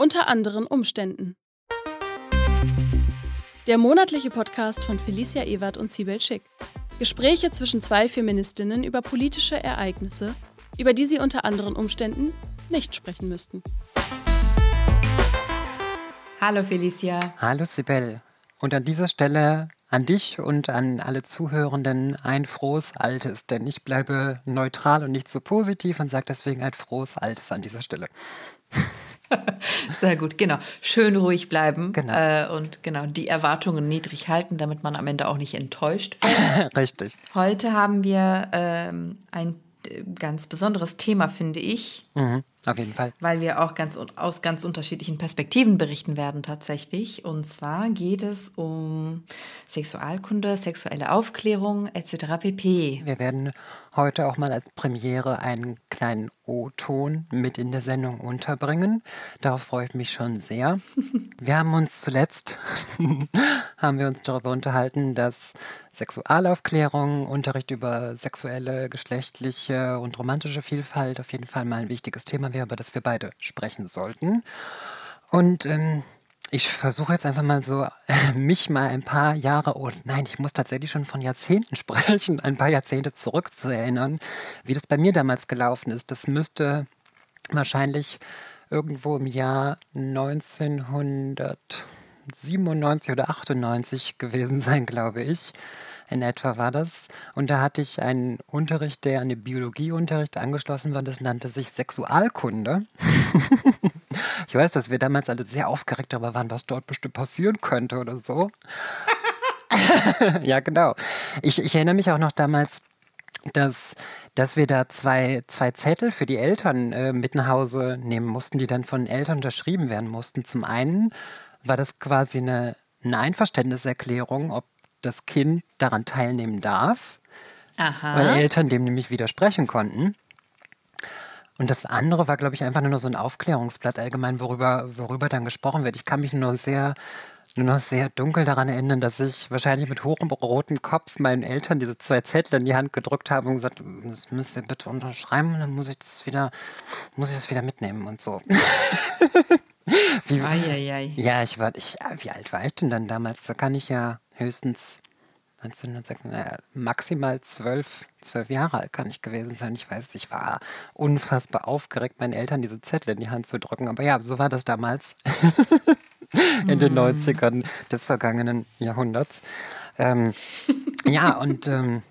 Unter anderen Umständen. Der monatliche Podcast von Felicia Ewert und Sibel Schick. Gespräche zwischen zwei Feministinnen über politische Ereignisse, über die sie unter anderen Umständen nicht sprechen müssten. Hallo Felicia. Hallo Sibel. Und an dieser Stelle an dich und an alle Zuhörenden ein frohes Altes, denn ich bleibe neutral und nicht so positiv und sage deswegen ein frohes Altes an dieser Stelle. Sehr gut, genau. Schön ruhig bleiben genau. Äh, und genau die Erwartungen niedrig halten, damit man am Ende auch nicht enttäuscht wird. Richtig. Heute haben wir ähm, ein ganz besonderes Thema, finde ich. Mhm, auf jeden Fall. Weil wir auch ganz, aus ganz unterschiedlichen Perspektiven berichten werden tatsächlich. Und zwar geht es um Sexualkunde, sexuelle Aufklärung etc. pp. Wir werden heute auch mal als Premiere einen kleinen O-Ton mit in der Sendung unterbringen. Darauf freue ich mich schon sehr. Wir haben uns zuletzt haben wir uns darüber unterhalten, dass Sexualaufklärung, Unterricht über sexuelle, geschlechtliche und romantische Vielfalt auf jeden Fall mal ein wichtiges Thema wäre, über das wir beide sprechen sollten. Und ähm, ich versuche jetzt einfach mal so, mich mal ein paar Jahre, oh nein, ich muss tatsächlich schon von Jahrzehnten sprechen, ein paar Jahrzehnte zurück zu erinnern, wie das bei mir damals gelaufen ist. Das müsste wahrscheinlich irgendwo im Jahr 1997 oder 98 gewesen sein, glaube ich. In etwa war das. Und da hatte ich einen Unterricht, der an den Biologieunterricht angeschlossen war. Das nannte sich Sexualkunde. ich weiß, dass wir damals alle sehr aufgeregt darüber waren, was dort bestimmt passieren könnte oder so. ja, genau. Ich, ich erinnere mich auch noch damals, dass, dass wir da zwei, zwei Zettel für die Eltern äh, mit nach Hause nehmen mussten, die dann von Eltern unterschrieben werden mussten. Zum einen war das quasi eine, eine Einverständniserklärung, ob das Kind daran teilnehmen darf, Aha. weil Eltern dem nämlich widersprechen konnten. Und das andere war, glaube ich, einfach nur so ein Aufklärungsblatt allgemein, worüber, worüber dann gesprochen wird. Ich kann mich nur sehr, nur noch sehr dunkel daran erinnern, dass ich wahrscheinlich mit hohem rotem Kopf meinen Eltern diese zwei Zettel in die Hand gedrückt habe und gesagt, das müsst ihr bitte unterschreiben, dann muss ich das wieder, muss ich das wieder mitnehmen und so. wie, ai. Ja, ich war, ich, wie alt war ich denn dann damals? Da kann ich ja höchstens 1906, naja, maximal zwölf, zwölf Jahre alt kann ich gewesen sein. Ich weiß, ich war unfassbar aufgeregt, meinen Eltern diese Zettel in die Hand zu drücken. Aber ja, so war das damals in den 90ern mm. des vergangenen Jahrhunderts. Ähm, ja, und ähm,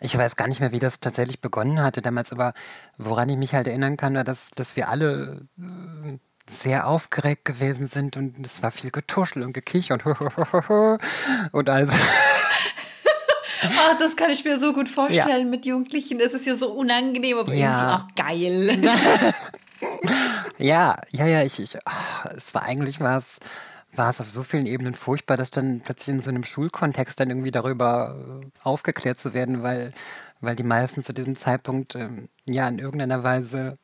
ich weiß gar nicht mehr, wie das tatsächlich begonnen hatte damals, aber woran ich mich halt erinnern kann, war, dass, dass wir alle äh, sehr aufgeregt gewesen sind und es war viel Getuschel und Gekicher und und also. Ach, das kann ich mir so gut vorstellen ja. mit Jugendlichen. Es ist ja so unangenehm, aber ja. irgendwie auch geil. ja, ja, ja, ich, ich ach, es war eigentlich was war es auf so vielen Ebenen furchtbar, dass dann plötzlich in so einem Schulkontext dann irgendwie darüber äh, aufgeklärt zu werden, weil, weil die meisten zu diesem Zeitpunkt ähm, ja in irgendeiner Weise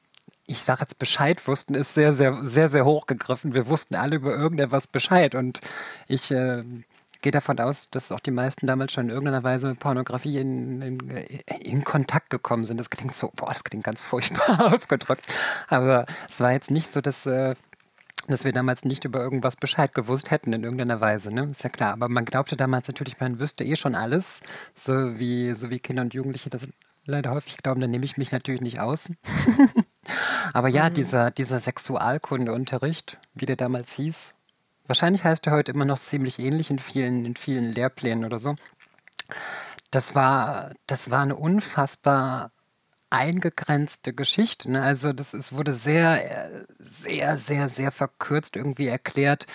ich sage jetzt Bescheid wussten, ist sehr, sehr, sehr, sehr hochgegriffen. Wir wussten alle über irgendetwas Bescheid und ich äh, gehe davon aus, dass auch die meisten damals schon in irgendeiner Weise mit Pornografie in, in, in, Kontakt gekommen sind. Das klingt so, boah, das klingt ganz furchtbar ausgedrückt. Aber es war jetzt nicht so, dass, äh, dass wir damals nicht über irgendwas Bescheid gewusst hätten in irgendeiner Weise, ne? Ist ja klar. Aber man glaubte damals natürlich, man wüsste eh schon alles, so wie, so wie Kinder und Jugendliche das leider häufig glauben, da nehme ich mich natürlich nicht aus. Aber ja, mhm. dieser, dieser Sexualkundeunterricht, wie der damals hieß, wahrscheinlich heißt er heute immer noch ziemlich ähnlich in vielen, in vielen Lehrplänen oder so. Das war, das war eine unfassbar eingegrenzte Geschichte. Ne? Also das es wurde sehr, sehr, sehr, sehr verkürzt irgendwie erklärt,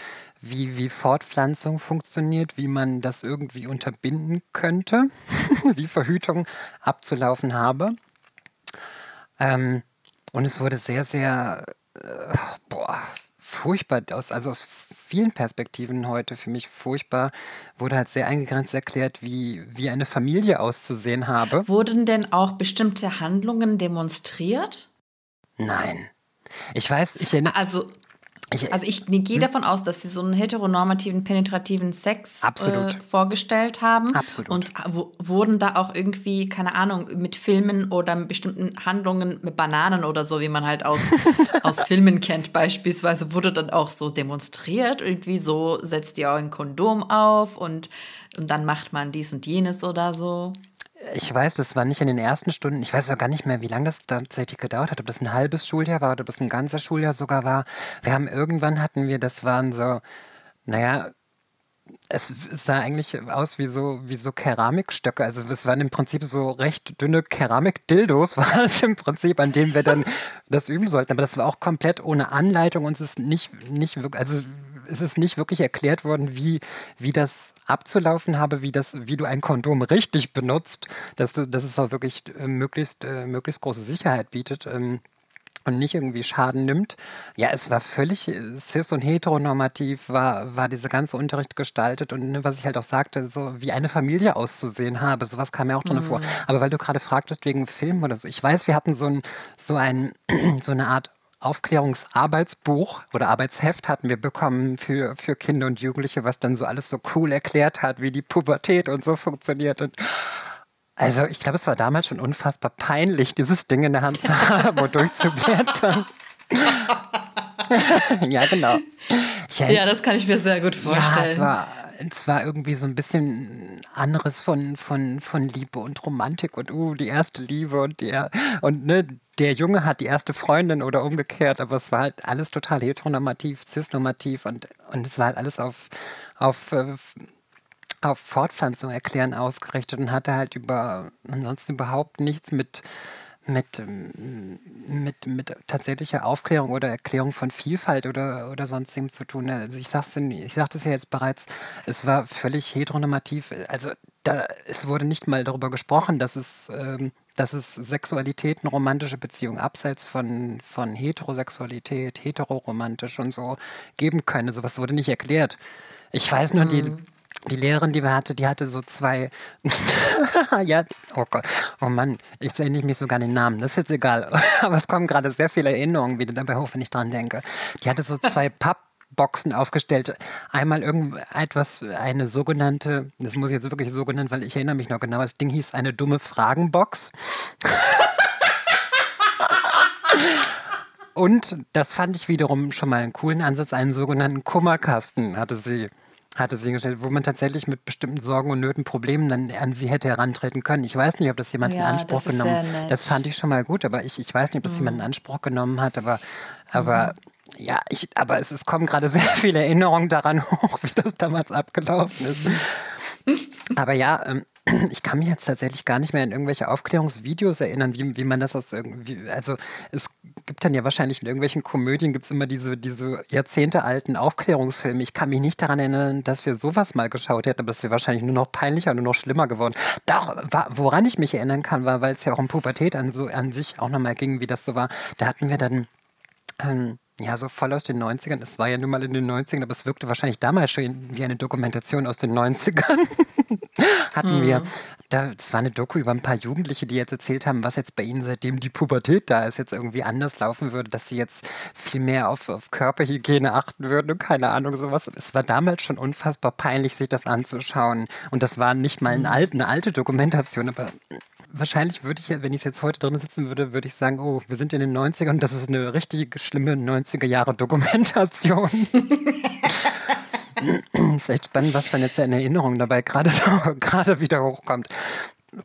wie, wie Fortpflanzung funktioniert, wie man das irgendwie unterbinden könnte, wie Verhütung abzulaufen habe. Ähm, und es wurde sehr, sehr, äh, boah, furchtbar, aus, also aus vielen Perspektiven heute für mich furchtbar, wurde halt sehr eingegrenzt erklärt, wie, wie eine Familie auszusehen habe. Wurden denn auch bestimmte Handlungen demonstriert? Nein. Ich weiß, ich erinnere. Also, ich, also ich gehe hm? davon aus, dass sie so einen heteronormativen, penetrativen Sex äh, vorgestellt haben. Absolut. Und wurden da auch irgendwie, keine Ahnung, mit Filmen oder mit bestimmten Handlungen mit Bananen oder so, wie man halt aus, aus Filmen kennt, beispielsweise, wurde dann auch so demonstriert. Irgendwie so setzt ihr auch ein Kondom auf und, und dann macht man dies und jenes oder so. Ich weiß, das war nicht in den ersten Stunden. Ich weiß auch gar nicht mehr, wie lange das tatsächlich gedauert hat. Ob das ein halbes Schuljahr war oder ob das ein ganzes Schuljahr sogar war. Wir haben irgendwann hatten wir, das waren so, naja, es sah eigentlich aus wie so, wie so Keramikstöcke. Also es waren im Prinzip so recht dünne Keramikdildos, war es im Prinzip, an denen wir dann das üben sollten. Aber das war auch komplett ohne Anleitung und es ist nicht, nicht wirklich, also es ist nicht wirklich erklärt worden, wie, wie das abzulaufen habe, wie, das, wie du ein Kondom richtig benutzt, dass, du, dass es auch wirklich äh, möglichst, äh, möglichst große Sicherheit bietet. Ähm, und nicht irgendwie Schaden nimmt. Ja, es war völlig äh, cis- und heteronormativ, war, war dieser ganze Unterricht gestaltet und ne, was ich halt auch sagte, so wie eine Familie auszusehen habe, sowas kam mir auch drin mhm. vor. Aber weil du gerade fragtest wegen Film oder so, ich weiß, wir hatten so, ein, so, ein, so eine Art Aufklärungsarbeitsbuch oder Arbeitsheft hatten wir bekommen für, für Kinder und Jugendliche, was dann so alles so cool erklärt hat, wie die Pubertät und so funktioniert. Und also ich glaube, es war damals schon unfassbar peinlich, dieses Ding in der Hand zu haben und durchzublättern. ja, genau. Ich, ja, das kann ich mir sehr gut vorstellen. Ja, es war, es war irgendwie so ein bisschen anderes von, von, von Liebe und Romantik und uh, die erste Liebe und der und ne, der Junge hat die erste Freundin oder umgekehrt, aber es war halt alles total heteronormativ, cisnormativ und, und es war halt alles auf, auf, äh, auf Fortpflanzung erklären ausgerichtet und hatte halt über ansonsten überhaupt nichts mit mit, mit, mit tatsächlicher Aufklärung oder Erklärung von Vielfalt oder, oder sonstigem zu tun. Also ich sagte ich sagte es ja jetzt bereits, es war völlig heteronormativ. Also da, es wurde nicht mal darüber gesprochen, dass es, ähm, dass es Sexualitäten, romantische Beziehungen abseits von, von Heterosexualität, heteroromantisch und so geben können. Sowas wurde nicht erklärt. Ich weiß nur, mhm. die die Lehrerin, die wir hatte, die hatte so zwei, ja, oh Gott, oh Mann, ich erinnere mich sogar an den Namen, das ist jetzt egal, aber es kommen gerade sehr viele Erinnerungen wieder dabei hoch, wenn ich dran denke. Die hatte so zwei Pappboxen aufgestellt. Einmal irgendetwas, eine sogenannte, das muss ich jetzt wirklich so genannt, weil ich erinnere mich noch genau, das Ding hieß eine dumme Fragenbox. Und das fand ich wiederum schon mal einen coolen Ansatz, einen sogenannten Kummerkasten hatte sie hatte sie gestellt, wo man tatsächlich mit bestimmten Sorgen und Nöten, Problemen dann an sie hätte herantreten können. Ich weiß nicht, ob das jemand ja, in Anspruch genommen hat. Das fand ich schon mal gut, aber ich, ich weiß nicht, ob das mhm. jemand in Anspruch genommen hat, aber, aber mhm. Ja, ich, aber es, es kommen gerade sehr viele Erinnerungen daran hoch, wie das damals abgelaufen ist. aber ja, ähm, ich kann mich jetzt tatsächlich gar nicht mehr an irgendwelche Aufklärungsvideos erinnern, wie, wie man das aus irgendwie, also es gibt dann ja wahrscheinlich in irgendwelchen Komödien gibt es immer diese, diese jahrzehntealten Aufklärungsfilme. Ich kann mich nicht daran erinnern, dass wir sowas mal geschaut hätten, aber es wäre wahrscheinlich nur noch peinlicher und nur noch schlimmer geworden. Doch, woran ich mich erinnern kann, war, weil es ja auch um Pubertät an, so, an sich auch nochmal ging, wie das so war, da hatten wir dann ähm, ja, so voll aus den 90ern. Es war ja nun mal in den 90ern, aber es wirkte wahrscheinlich damals schon wie eine Dokumentation aus den 90ern. Hatten mhm. wir, da, das war eine Doku über ein paar Jugendliche, die jetzt erzählt haben, was jetzt bei ihnen seitdem die Pubertät da ist, jetzt irgendwie anders laufen würde, dass sie jetzt viel mehr auf, auf Körperhygiene achten würden und keine Ahnung, sowas. Es war damals schon unfassbar peinlich, sich das anzuschauen. Und das war nicht mal eine mhm. alte, eine alte Dokumentation, aber wahrscheinlich würde ich, wenn ich jetzt heute drin sitzen würde, würde ich sagen, oh, wir sind in den 90ern und das ist eine richtig schlimme 90er Jahre Dokumentation. ist echt spannend, was dann jetzt in Erinnerung dabei gerade, gerade wieder hochkommt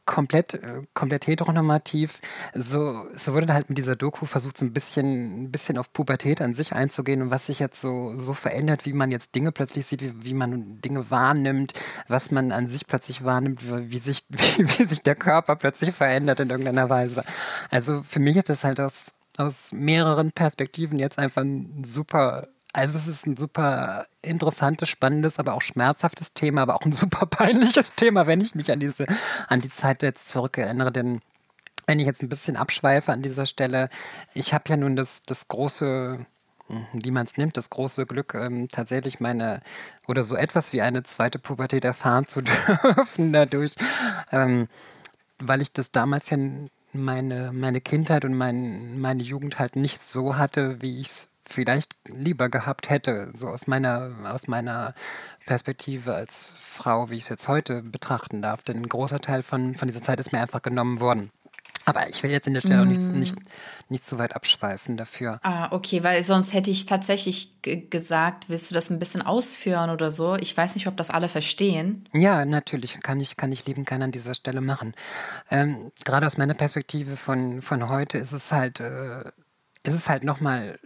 komplett, äh, komplett heteronormativ. So, so wurde halt mit dieser Doku versucht, so ein bisschen, ein bisschen auf Pubertät an sich einzugehen und was sich jetzt so, so verändert, wie man jetzt Dinge plötzlich sieht, wie, wie man Dinge wahrnimmt, was man an sich plötzlich wahrnimmt, wie sich, wie, wie sich der Körper plötzlich verändert in irgendeiner Weise. Also für mich ist das halt aus, aus mehreren Perspektiven jetzt einfach ein super also es ist ein super interessantes, spannendes, aber auch schmerzhaftes Thema, aber auch ein super peinliches Thema, wenn ich mich an diese, an die Zeit jetzt zurückerinnere, denn wenn ich jetzt ein bisschen abschweife an dieser Stelle, ich habe ja nun das, das große, wie man es nimmt, das große Glück, ähm, tatsächlich meine oder so etwas wie eine zweite Pubertät erfahren zu dürfen dadurch, ähm, weil ich das damals ja meine, meine Kindheit und mein, meine Jugend halt nicht so hatte, wie ich es vielleicht lieber gehabt hätte, so aus meiner, aus meiner Perspektive als Frau, wie ich es jetzt heute betrachten darf. Denn ein großer Teil von, von dieser Zeit ist mir einfach genommen worden. Aber ich will jetzt in der Stelle mm. auch nicht, nicht, nicht zu weit abschweifen dafür. Ah, okay, weil sonst hätte ich tatsächlich gesagt, willst du das ein bisschen ausführen oder so? Ich weiß nicht, ob das alle verstehen. Ja, natürlich, kann ich, kann ich lieben gerne an dieser Stelle machen. Ähm, gerade aus meiner Perspektive von, von heute ist es halt, äh, ist es halt nochmal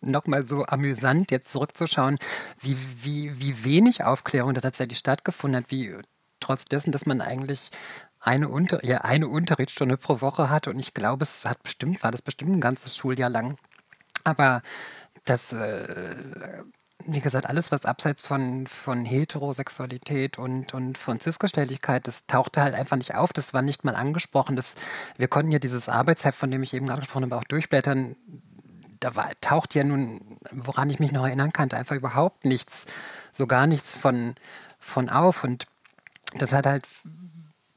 nochmal so amüsant, jetzt zurückzuschauen, wie, wie, wie wenig Aufklärung da tatsächlich stattgefunden hat, wie trotz dessen, dass man eigentlich eine, Unter ja, eine Unterrichtsstunde pro Woche hatte und ich glaube, es hat bestimmt, war das bestimmt ein ganzes Schuljahr lang. Aber das, äh, wie gesagt, alles, was abseits von, von Heterosexualität und, und von Cisgestelligkeit, das tauchte halt einfach nicht auf. Das war nicht mal angesprochen. Das, wir konnten ja dieses Arbeitsheft, von dem ich eben gerade gesprochen habe, auch durchblättern. Da war, taucht ja nun, woran ich mich noch erinnern kann, einfach überhaupt nichts, so gar nichts von, von auf. Und das hat halt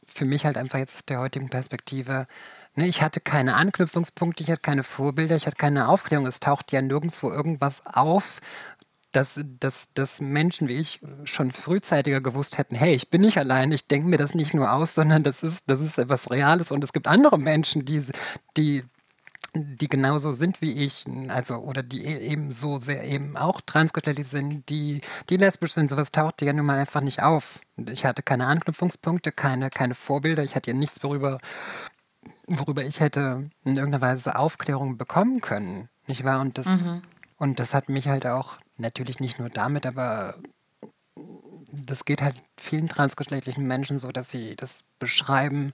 für mich halt einfach jetzt aus der heutigen Perspektive, ne, ich hatte keine Anknüpfungspunkte, ich hatte keine Vorbilder, ich hatte keine Aufklärung. Es taucht ja nirgendwo irgendwas auf, dass, dass, dass Menschen wie ich schon frühzeitiger gewusst hätten, hey, ich bin nicht allein, ich denke mir das nicht nur aus, sondern das ist, das ist etwas Reales und es gibt andere Menschen, die, die die genauso sind wie ich, also oder die e-, eben so sehr eben auch transgeschlechtlich sind, die, die lesbisch sind, sowas tauchte ja nun mal einfach nicht auf. Ich hatte keine Anknüpfungspunkte, keine, keine Vorbilder, ich hatte ja nichts, worüber, worüber ich hätte in irgendeiner Weise Aufklärung bekommen können. Nicht wahr? Und das, mhm. und das hat mich halt auch, natürlich nicht nur damit, aber das geht halt vielen transgeschlechtlichen Menschen so, dass sie das beschreiben,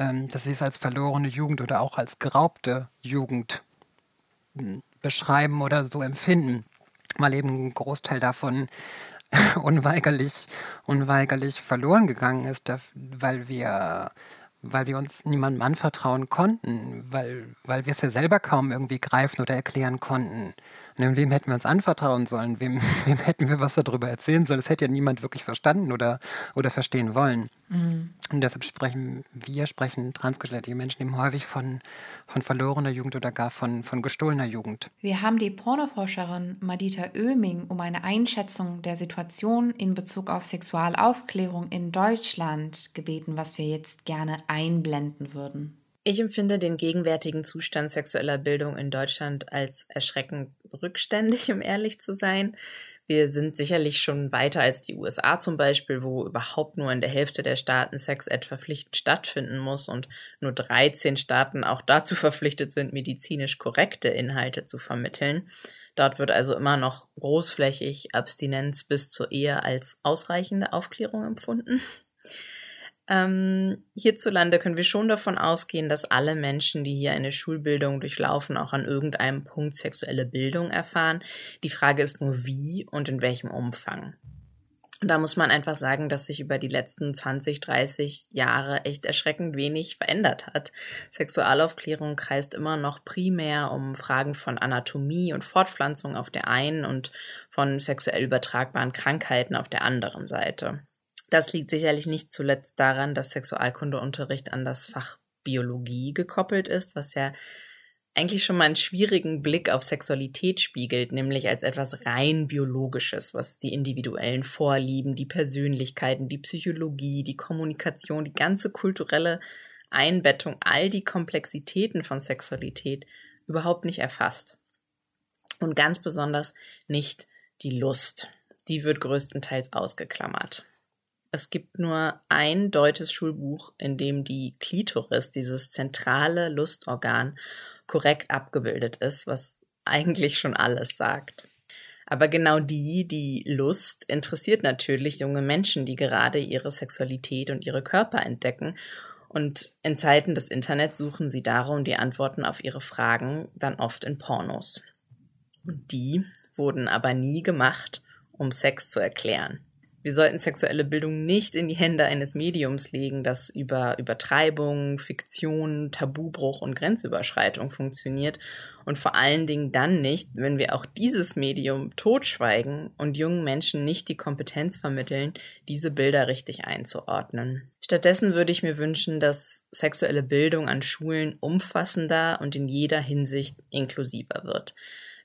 dass sie es als verlorene Jugend oder auch als geraubte Jugend hm, beschreiben oder so empfinden, weil eben ein Großteil davon unweigerlich, unweigerlich verloren gegangen ist, weil wir, weil wir uns niemandem anvertrauen konnten, weil, weil wir es ja selber kaum irgendwie greifen oder erklären konnten. Und wem hätten wir uns anvertrauen sollen? Wem, wem hätten wir was darüber erzählen sollen? Das hätte ja niemand wirklich verstanden oder, oder verstehen wollen. Mhm. Und deshalb sprechen wir, sprechen transgeschlechtliche Menschen eben häufig von, von verlorener Jugend oder gar von, von gestohlener Jugend. Wir haben die Pornoforscherin Madita Oeming um eine Einschätzung der Situation in Bezug auf Sexualaufklärung in Deutschland gebeten, was wir jetzt gerne einblenden würden. Ich empfinde den gegenwärtigen Zustand sexueller Bildung in Deutschland als erschreckend rückständig, um ehrlich zu sein. Wir sind sicherlich schon weiter als die USA zum Beispiel, wo überhaupt nur in der Hälfte der Staaten Sex-Ed verpflichtend stattfinden muss und nur 13 Staaten auch dazu verpflichtet sind, medizinisch korrekte Inhalte zu vermitteln. Dort wird also immer noch großflächig Abstinenz bis zur Ehe als ausreichende Aufklärung empfunden. Ähm, hierzulande können wir schon davon ausgehen, dass alle Menschen, die hier eine Schulbildung durchlaufen, auch an irgendeinem Punkt sexuelle Bildung erfahren. Die Frage ist nur, wie und in welchem Umfang. Und da muss man einfach sagen, dass sich über die letzten 20, 30 Jahre echt erschreckend wenig verändert hat. Sexualaufklärung kreist immer noch primär um Fragen von Anatomie und Fortpflanzung auf der einen und von sexuell übertragbaren Krankheiten auf der anderen Seite. Das liegt sicherlich nicht zuletzt daran, dass Sexualkundeunterricht an das Fach Biologie gekoppelt ist, was ja eigentlich schon mal einen schwierigen Blick auf Sexualität spiegelt, nämlich als etwas rein biologisches, was die individuellen Vorlieben, die Persönlichkeiten, die Psychologie, die Kommunikation, die ganze kulturelle Einbettung, all die Komplexitäten von Sexualität überhaupt nicht erfasst. Und ganz besonders nicht die Lust. Die wird größtenteils ausgeklammert. Es gibt nur ein deutsches Schulbuch, in dem die Klitoris, dieses zentrale Lustorgan, korrekt abgebildet ist, was eigentlich schon alles sagt. Aber genau die, die Lust, interessiert natürlich junge Menschen, die gerade ihre Sexualität und ihre Körper entdecken. Und in Zeiten des Internets suchen sie darum die Antworten auf ihre Fragen dann oft in Pornos. Und die wurden aber nie gemacht, um Sex zu erklären. Wir sollten sexuelle Bildung nicht in die Hände eines Mediums legen, das über Übertreibung, Fiktion, Tabubruch und Grenzüberschreitung funktioniert und vor allen Dingen dann nicht, wenn wir auch dieses Medium totschweigen und jungen Menschen nicht die Kompetenz vermitteln, diese Bilder richtig einzuordnen. Stattdessen würde ich mir wünschen, dass sexuelle Bildung an Schulen umfassender und in jeder Hinsicht inklusiver wird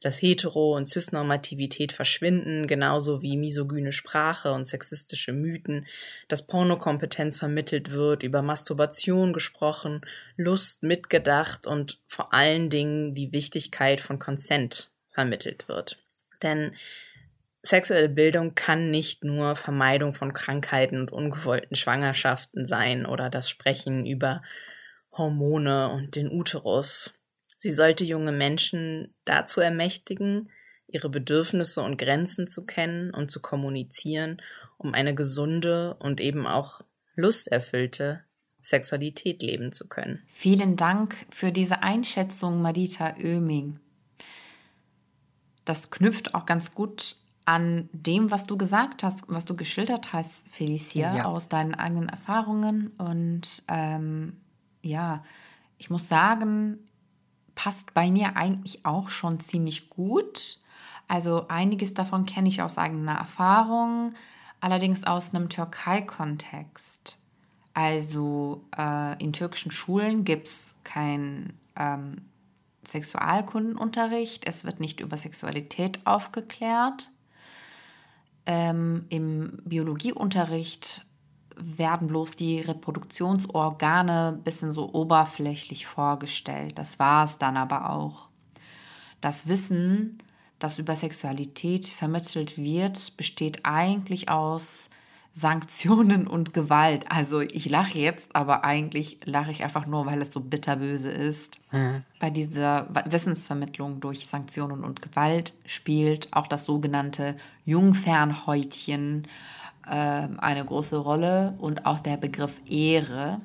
dass Hetero- und Cisnormativität verschwinden, genauso wie misogyne Sprache und sexistische Mythen, dass Pornokompetenz vermittelt wird, über Masturbation gesprochen, Lust mitgedacht und vor allen Dingen die Wichtigkeit von Consent vermittelt wird. Denn sexuelle Bildung kann nicht nur Vermeidung von Krankheiten und ungewollten Schwangerschaften sein oder das Sprechen über Hormone und den Uterus. Sie sollte junge Menschen dazu ermächtigen, ihre Bedürfnisse und Grenzen zu kennen und zu kommunizieren, um eine gesunde und eben auch lusterfüllte Sexualität leben zu können. Vielen Dank für diese Einschätzung, Madita Oeming. Das knüpft auch ganz gut an dem, was du gesagt hast, was du geschildert hast, Felicia, ja. aus deinen eigenen Erfahrungen. Und ähm, ja, ich muss sagen, passt bei mir eigentlich auch schon ziemlich gut. Also einiges davon kenne ich aus eigener Erfahrung, allerdings aus einem Türkei-Kontext. Also äh, in türkischen Schulen gibt es kein ähm, Sexualkundenunterricht, es wird nicht über Sexualität aufgeklärt. Ähm, Im Biologieunterricht werden bloß die Reproduktionsorgane ein bisschen so oberflächlich vorgestellt. Das war es dann aber auch. Das Wissen, das über Sexualität vermittelt wird, besteht eigentlich aus Sanktionen und Gewalt. Also ich lache jetzt, aber eigentlich lache ich einfach nur, weil es so bitterböse ist. Mhm. Bei dieser Wissensvermittlung durch Sanktionen und Gewalt spielt auch das sogenannte Jungfernhäutchen äh, eine große Rolle und auch der Begriff Ehre.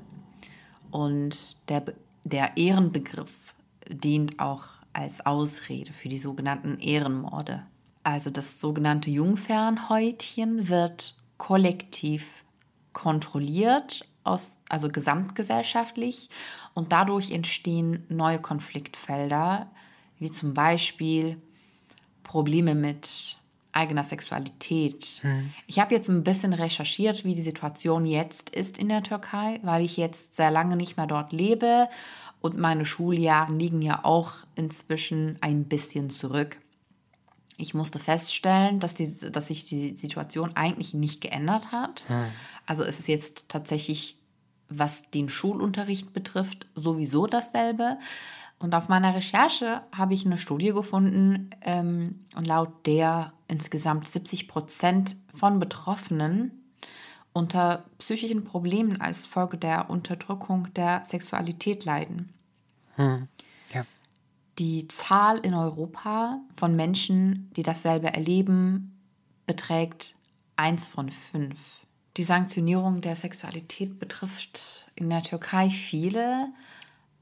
Und der, der Ehrenbegriff dient auch als Ausrede für die sogenannten Ehrenmorde. Also das sogenannte Jungfernhäutchen wird kollektiv kontrolliert, aus, also gesamtgesellschaftlich. Und dadurch entstehen neue Konfliktfelder, wie zum Beispiel Probleme mit eigener Sexualität. Hm. Ich habe jetzt ein bisschen recherchiert, wie die Situation jetzt ist in der Türkei, weil ich jetzt sehr lange nicht mehr dort lebe und meine Schuljahre liegen ja auch inzwischen ein bisschen zurück. Ich musste feststellen, dass, die, dass sich die Situation eigentlich nicht geändert hat. Hm. Also es ist jetzt tatsächlich, was den Schulunterricht betrifft, sowieso dasselbe. Und auf meiner Recherche habe ich eine Studie gefunden ähm, und laut der insgesamt 70 Prozent von Betroffenen unter psychischen Problemen als Folge der Unterdrückung der Sexualität leiden. Hm. Die Zahl in Europa von Menschen, die dasselbe erleben, beträgt 1 von 5. Die Sanktionierung der Sexualität betrifft in der Türkei viele.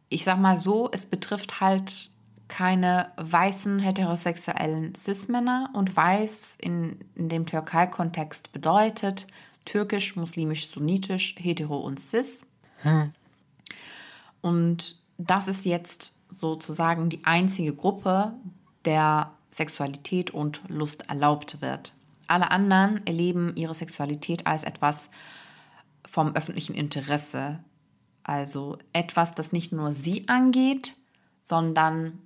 Ich sag mal so, es betrifft halt keine weißen heterosexuellen Cis-Männer und weiß in, in dem Türkei-Kontext bedeutet türkisch, muslimisch, sunnitisch, hetero und cis. Hm. Und das ist jetzt sozusagen die einzige Gruppe, der Sexualität und Lust erlaubt wird. Alle anderen erleben ihre Sexualität als etwas vom öffentlichen Interesse. Also etwas, das nicht nur sie angeht, sondern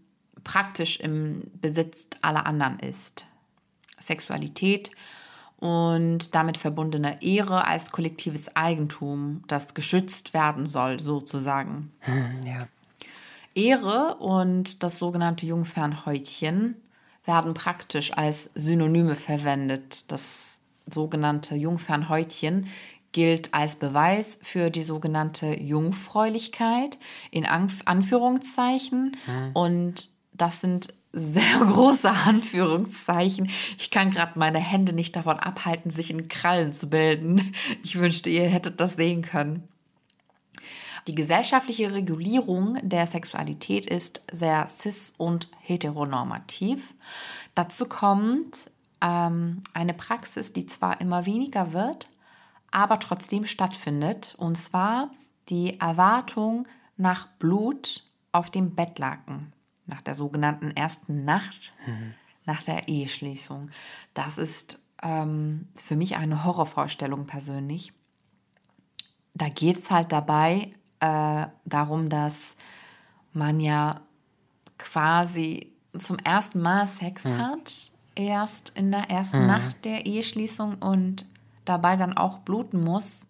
praktisch im Besitz aller anderen ist. Sexualität und damit verbundene Ehre als kollektives Eigentum, das geschützt werden soll, sozusagen. Hm, ja. Ehre und das sogenannte Jungfernhäutchen werden praktisch als Synonyme verwendet. Das sogenannte Jungfernhäutchen gilt als Beweis für die sogenannte Jungfräulichkeit in Anführungszeichen. Mhm. Und das sind sehr große Anführungszeichen. Ich kann gerade meine Hände nicht davon abhalten, sich in Krallen zu bilden. Ich wünschte, ihr hättet das sehen können. Die gesellschaftliche Regulierung der Sexualität ist sehr cis- und heteronormativ. Dazu kommt ähm, eine Praxis, die zwar immer weniger wird, aber trotzdem stattfindet, und zwar die Erwartung nach Blut auf dem Bettlaken, nach der sogenannten ersten Nacht, mhm. nach der Eheschließung. Das ist ähm, für mich eine Horrorvorstellung persönlich. Da geht es halt dabei äh, darum, dass man ja quasi zum ersten Mal Sex mhm. hat, erst in der ersten mhm. Nacht der Eheschließung und dabei dann auch bluten muss,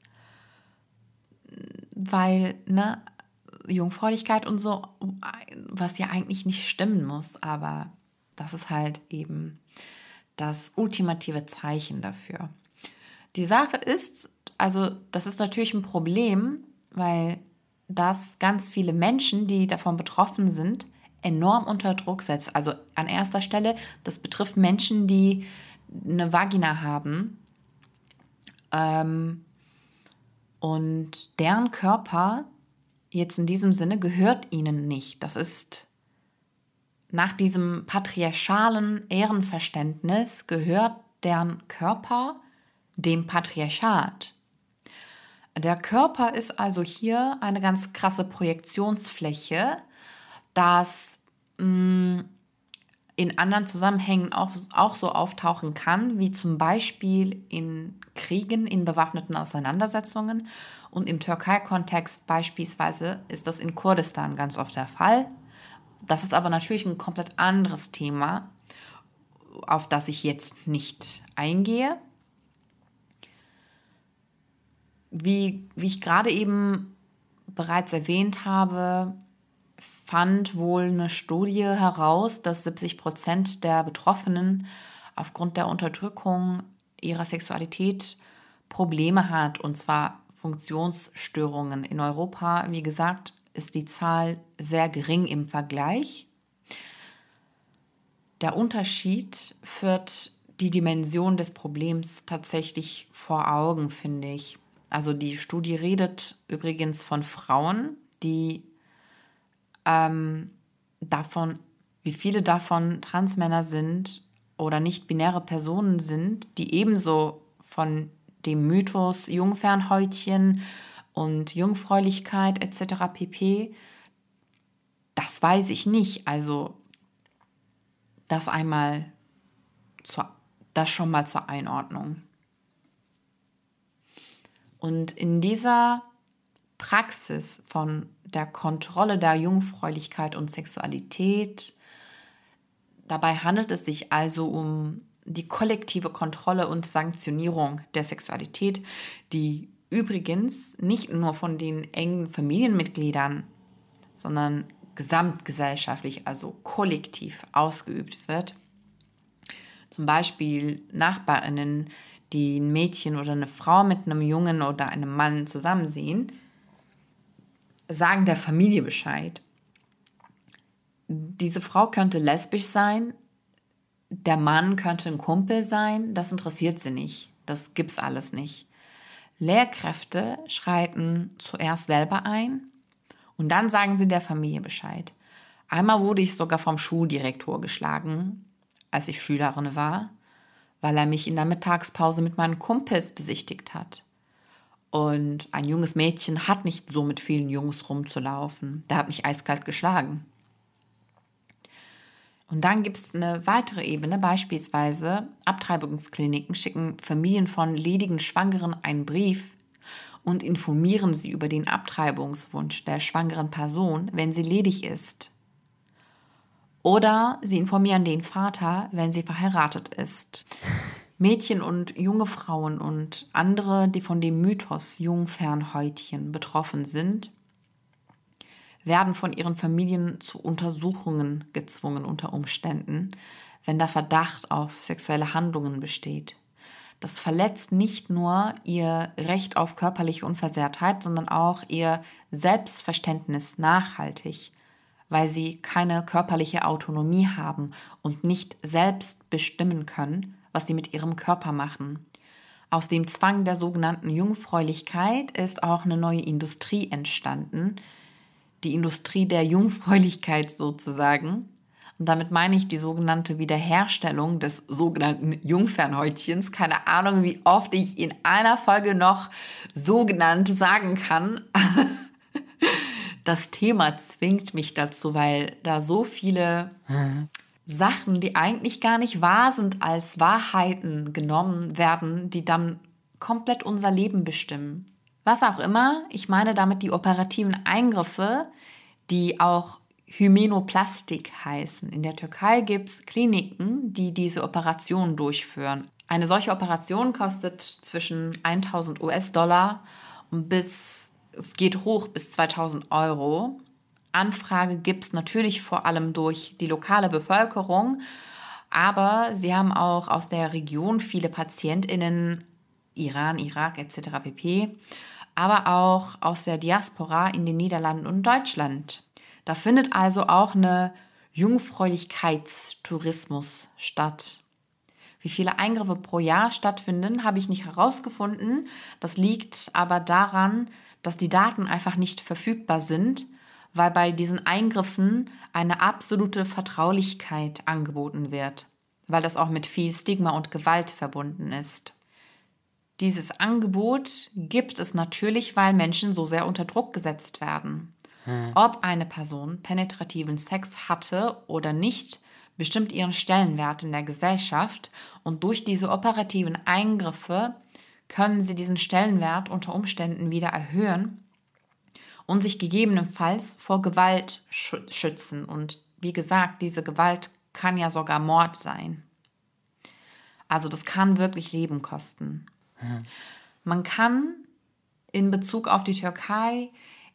weil, ne, Jungfräulichkeit und so, was ja eigentlich nicht stimmen muss, aber das ist halt eben das ultimative Zeichen dafür. Die Sache ist, also das ist natürlich ein Problem, weil das ganz viele Menschen, die davon betroffen sind, enorm unter Druck setzt. Also an erster Stelle, das betrifft Menschen, die eine Vagina haben ähm, und deren Körper jetzt in diesem Sinne gehört ihnen nicht. Das ist nach diesem patriarchalen Ehrenverständnis gehört deren Körper dem Patriarchat. Der Körper ist also hier eine ganz krasse Projektionsfläche, das mm, in anderen Zusammenhängen auch, auch so auftauchen kann, wie zum Beispiel in Kriegen, in bewaffneten Auseinandersetzungen. Und im Türkei-Kontext beispielsweise ist das in Kurdistan ganz oft der Fall. Das ist aber natürlich ein komplett anderes Thema, auf das ich jetzt nicht eingehe. Wie, wie ich gerade eben bereits erwähnt habe, fand wohl eine Studie heraus, dass 70 Prozent der Betroffenen aufgrund der Unterdrückung ihrer Sexualität Probleme hat, und zwar Funktionsstörungen. In Europa, wie gesagt, ist die Zahl sehr gering im Vergleich. Der Unterschied führt die Dimension des Problems tatsächlich vor Augen, finde ich. Also die Studie redet übrigens von Frauen, die ähm, davon, wie viele davon Transmänner sind oder nicht-binäre Personen sind, die ebenso von dem Mythos Jungfernhäutchen und Jungfräulichkeit etc. pp. Das weiß ich nicht. Also das einmal zur, das schon mal zur Einordnung. Und in dieser Praxis von der Kontrolle der Jungfräulichkeit und Sexualität. Dabei handelt es sich also um die kollektive Kontrolle und Sanktionierung der Sexualität, die übrigens nicht nur von den engen Familienmitgliedern, sondern gesamtgesellschaftlich, also kollektiv ausgeübt wird. Zum Beispiel Nachbarinnen, die ein Mädchen oder eine Frau mit einem Jungen oder einem Mann zusammen sehen, sagen der Familie Bescheid. Diese Frau könnte lesbisch sein, der Mann könnte ein Kumpel sein, das interessiert sie nicht. Das gibt's alles nicht. Lehrkräfte schreiten zuerst selber ein und dann sagen sie der Familie Bescheid. Einmal wurde ich sogar vom Schuldirektor geschlagen, als ich Schülerin war, weil er mich in der Mittagspause mit meinen Kumpels besichtigt hat. Und ein junges Mädchen hat nicht so mit vielen Jungs rumzulaufen. Der hat mich eiskalt geschlagen. Und dann gibt es eine weitere Ebene, beispielsweise Abtreibungskliniken schicken Familien von ledigen Schwangeren einen Brief und informieren sie über den Abtreibungswunsch der schwangeren Person, wenn sie ledig ist. Oder sie informieren den Vater, wenn sie verheiratet ist. Mädchen und junge Frauen und andere, die von dem Mythos Jungfernhäutchen betroffen sind, werden von ihren Familien zu Untersuchungen gezwungen unter Umständen, wenn der Verdacht auf sexuelle Handlungen besteht. Das verletzt nicht nur ihr Recht auf körperliche Unversehrtheit, sondern auch ihr Selbstverständnis nachhaltig, weil sie keine körperliche Autonomie haben und nicht selbst bestimmen können, was sie mit ihrem Körper machen. Aus dem Zwang der sogenannten Jungfräulichkeit ist auch eine neue Industrie entstanden, die Industrie der Jungfräulichkeit sozusagen. Und damit meine ich die sogenannte Wiederherstellung des sogenannten Jungfernhäutchens. Keine Ahnung, wie oft ich in einer Folge noch sogenannt sagen kann. Das Thema zwingt mich dazu, weil da so viele mhm. Sachen, die eigentlich gar nicht wahr sind, als Wahrheiten genommen werden, die dann komplett unser Leben bestimmen. Was auch immer, ich meine damit die operativen Eingriffe, die auch Hymenoplastik heißen. In der Türkei gibt es Kliniken, die diese Operation durchführen. Eine solche Operation kostet zwischen 1000 US-Dollar und bis, es geht hoch bis 2000 Euro. Anfrage gibt es natürlich vor allem durch die lokale Bevölkerung, aber sie haben auch aus der Region viele PatientInnen, Iran, Irak etc. pp., aber auch aus der Diaspora in den Niederlanden und Deutschland. Da findet also auch eine Jungfräulichkeitstourismus statt. Wie viele Eingriffe pro Jahr stattfinden, habe ich nicht herausgefunden. Das liegt aber daran, dass die Daten einfach nicht verfügbar sind, weil bei diesen Eingriffen eine absolute Vertraulichkeit angeboten wird, weil das auch mit viel Stigma und Gewalt verbunden ist. Dieses Angebot gibt es natürlich, weil Menschen so sehr unter Druck gesetzt werden. Hm. Ob eine Person penetrativen Sex hatte oder nicht, bestimmt ihren Stellenwert in der Gesellschaft und durch diese operativen Eingriffe können sie diesen Stellenwert unter Umständen wieder erhöhen und sich gegebenenfalls vor Gewalt schützen. Und wie gesagt, diese Gewalt kann ja sogar Mord sein. Also das kann wirklich Leben kosten. Mhm. Man kann in Bezug auf die Türkei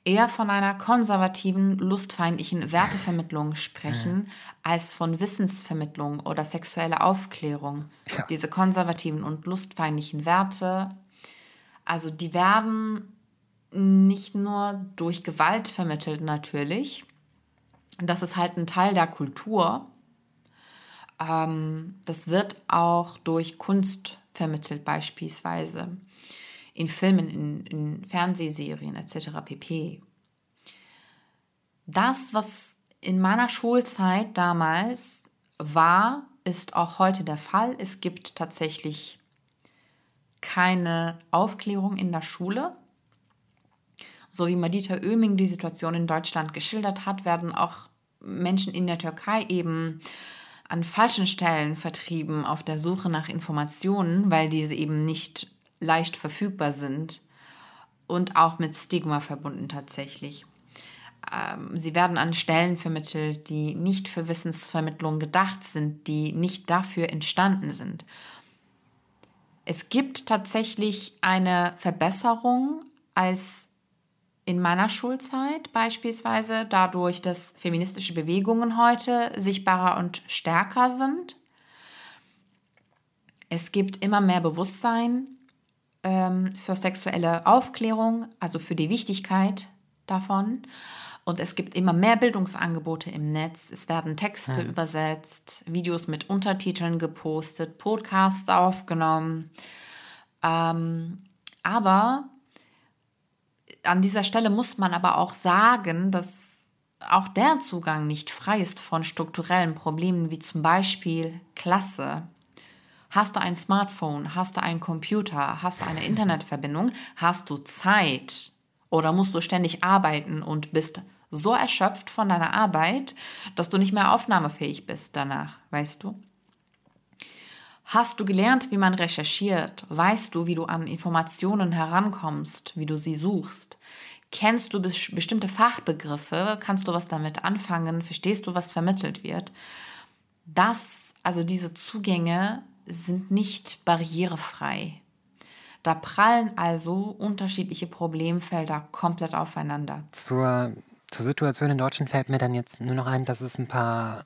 eher von einer konservativen, lustfeindlichen Wertevermittlung sprechen, mhm. als von Wissensvermittlung oder sexueller Aufklärung. Ja. Diese konservativen und lustfeindlichen Werte, also die werden nicht nur durch Gewalt vermittelt natürlich, das ist halt ein Teil der Kultur, ähm, das wird auch durch Kunst vermittelt beispielsweise in Filmen, in, in Fernsehserien etc. pp. Das, was in meiner Schulzeit damals war, ist auch heute der Fall. Es gibt tatsächlich keine Aufklärung in der Schule. So wie Madita Oeming die Situation in Deutschland geschildert hat, werden auch Menschen in der Türkei eben an falschen Stellen vertrieben auf der Suche nach Informationen, weil diese eben nicht leicht verfügbar sind und auch mit Stigma verbunden tatsächlich. Ähm, sie werden an Stellen vermittelt, die nicht für Wissensvermittlung gedacht sind, die nicht dafür entstanden sind. Es gibt tatsächlich eine Verbesserung als in meiner Schulzeit beispielsweise, dadurch, dass feministische Bewegungen heute sichtbarer und stärker sind. Es gibt immer mehr Bewusstsein ähm, für sexuelle Aufklärung, also für die Wichtigkeit davon. Und es gibt immer mehr Bildungsangebote im Netz. Es werden Texte hm. übersetzt, Videos mit Untertiteln gepostet, Podcasts aufgenommen. Ähm, aber an dieser Stelle muss man aber auch sagen, dass auch der Zugang nicht frei ist von strukturellen Problemen wie zum Beispiel Klasse, Hast du ein Smartphone? Hast du einen Computer? Hast du eine Internetverbindung? Hast du Zeit? Oder musst du ständig arbeiten und bist so erschöpft von deiner Arbeit, dass du nicht mehr aufnahmefähig bist danach, weißt du? Hast du gelernt, wie man recherchiert? Weißt du, wie du an Informationen herankommst, wie du sie suchst? Kennst du bestimmte Fachbegriffe? Kannst du was damit anfangen? Verstehst du, was vermittelt wird? Das, also diese Zugänge sind nicht barrierefrei. Da prallen also unterschiedliche Problemfelder komplett aufeinander. Zur, zur Situation in Deutschland fällt mir dann jetzt nur noch ein, dass es ein paar,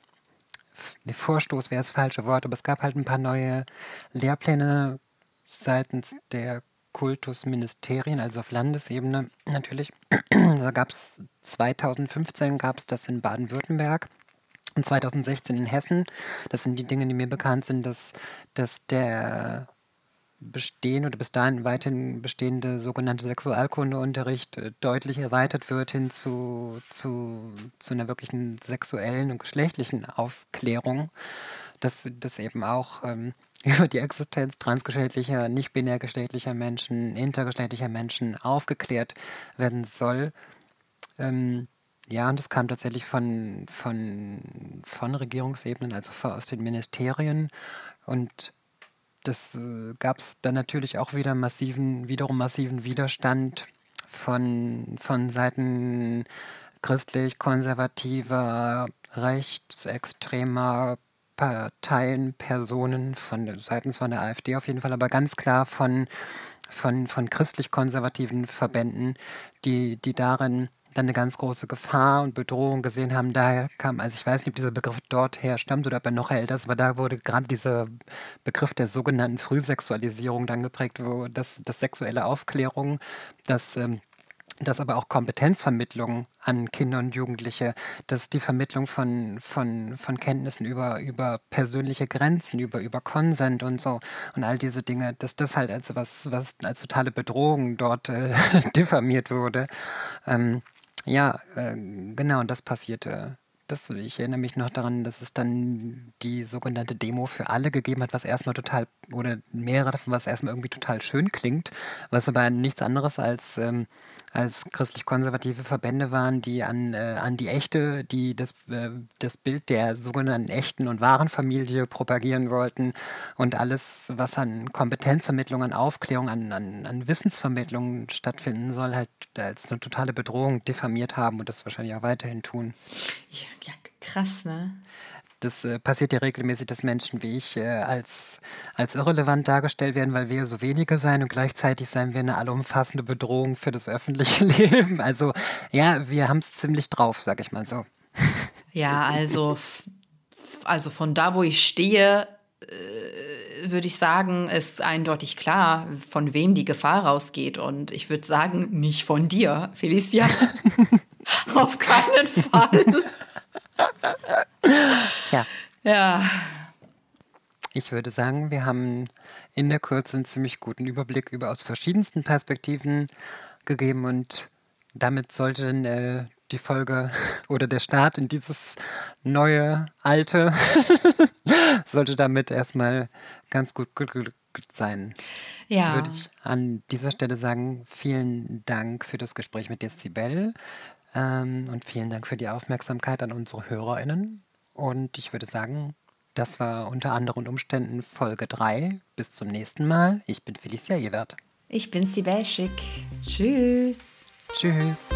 Vorstoß wäre das falsche Wort, aber es gab halt ein paar neue Lehrpläne seitens der Kultusministerien, also auf Landesebene natürlich. da gab es 2015 gab es das in Baden-Württemberg und 2016 in Hessen. Das sind die Dinge, die mir bekannt sind, dass, dass der bestehende oder bis dahin weiterhin bestehende sogenannte Sexualkundeunterricht äh, deutlich erweitert wird hin zu, zu, zu einer wirklichen sexuellen und geschlechtlichen Aufklärung, dass, dass eben auch ähm, über die Existenz transgeschlechtlicher, nicht-binär geschlechtlicher Menschen, intergeschlechtlicher Menschen aufgeklärt werden soll. Ähm, ja, und das kam tatsächlich von, von, von Regierungsebenen, also aus den Ministerien. Und das äh, gab es dann natürlich auch wieder massiven, wiederum massiven Widerstand von, von Seiten christlich-konservativer, rechtsextremer Parteien, Personen von seitens von der AfD auf jeden Fall, aber ganz klar von, von, von christlich-konservativen Verbänden, die, die darin dann eine ganz große Gefahr und Bedrohung gesehen haben. Daher kam, also ich weiß nicht, ob dieser Begriff dort her stammt oder ob er noch älter ist, aber da wurde gerade dieser Begriff der sogenannten Frühsexualisierung dann geprägt, wo das, das sexuelle Aufklärung, das ähm, dass aber auch Kompetenzvermittlung an Kinder und Jugendliche, dass die Vermittlung von, von, von Kenntnissen über, über persönliche Grenzen, über, über Consent und so und all diese Dinge, dass das halt als was, was als totale Bedrohung dort äh, diffamiert wurde. Ähm, ja, äh, genau, das passierte. Das, ich erinnere mich noch daran, dass es dann die sogenannte Demo für alle gegeben hat, was erstmal total, oder mehrere davon, was erstmal irgendwie total schön klingt, was aber nichts anderes als ähm, als christlich-konservative Verbände waren, die an, äh, an die echte, die das, äh, das Bild der sogenannten echten und wahren Familie propagieren wollten und alles, was an Kompetenzvermittlung, an Aufklärung, an, an, an Wissensvermittlung stattfinden soll, halt als eine totale Bedrohung diffamiert haben und das wahrscheinlich auch weiterhin tun. Ja, ja krass, ne? das äh, passiert ja regelmäßig, dass Menschen wie ich äh, als, als irrelevant dargestellt werden, weil wir so wenige sein und gleichzeitig seien wir eine allumfassende Bedrohung für das öffentliche Leben. Also ja, wir haben es ziemlich drauf, sag ich mal so. Ja, also, also von da, wo ich stehe, äh, würde ich sagen, ist eindeutig klar, von wem die Gefahr rausgeht. Und ich würde sagen, nicht von dir, Felicia. Auf keinen Fall. Tja. Ja. Ich würde sagen, wir haben in der Kürze einen ziemlich guten Überblick über aus verschiedensten Perspektiven gegeben und damit sollte äh, die Folge oder der Start in dieses neue Alte sollte damit erstmal ganz gut, gut, gut, gut sein. Ja. Würde ich an dieser Stelle sagen, vielen Dank für das Gespräch mit dir, Sibel. Ähm, und vielen Dank für die Aufmerksamkeit an unsere HörerInnen. Und ich würde sagen, das war unter anderen Umständen Folge 3. Bis zum nächsten Mal. Ich bin Felicia Ewert. Ich bin Sibel Schick. Tschüss. Tschüss.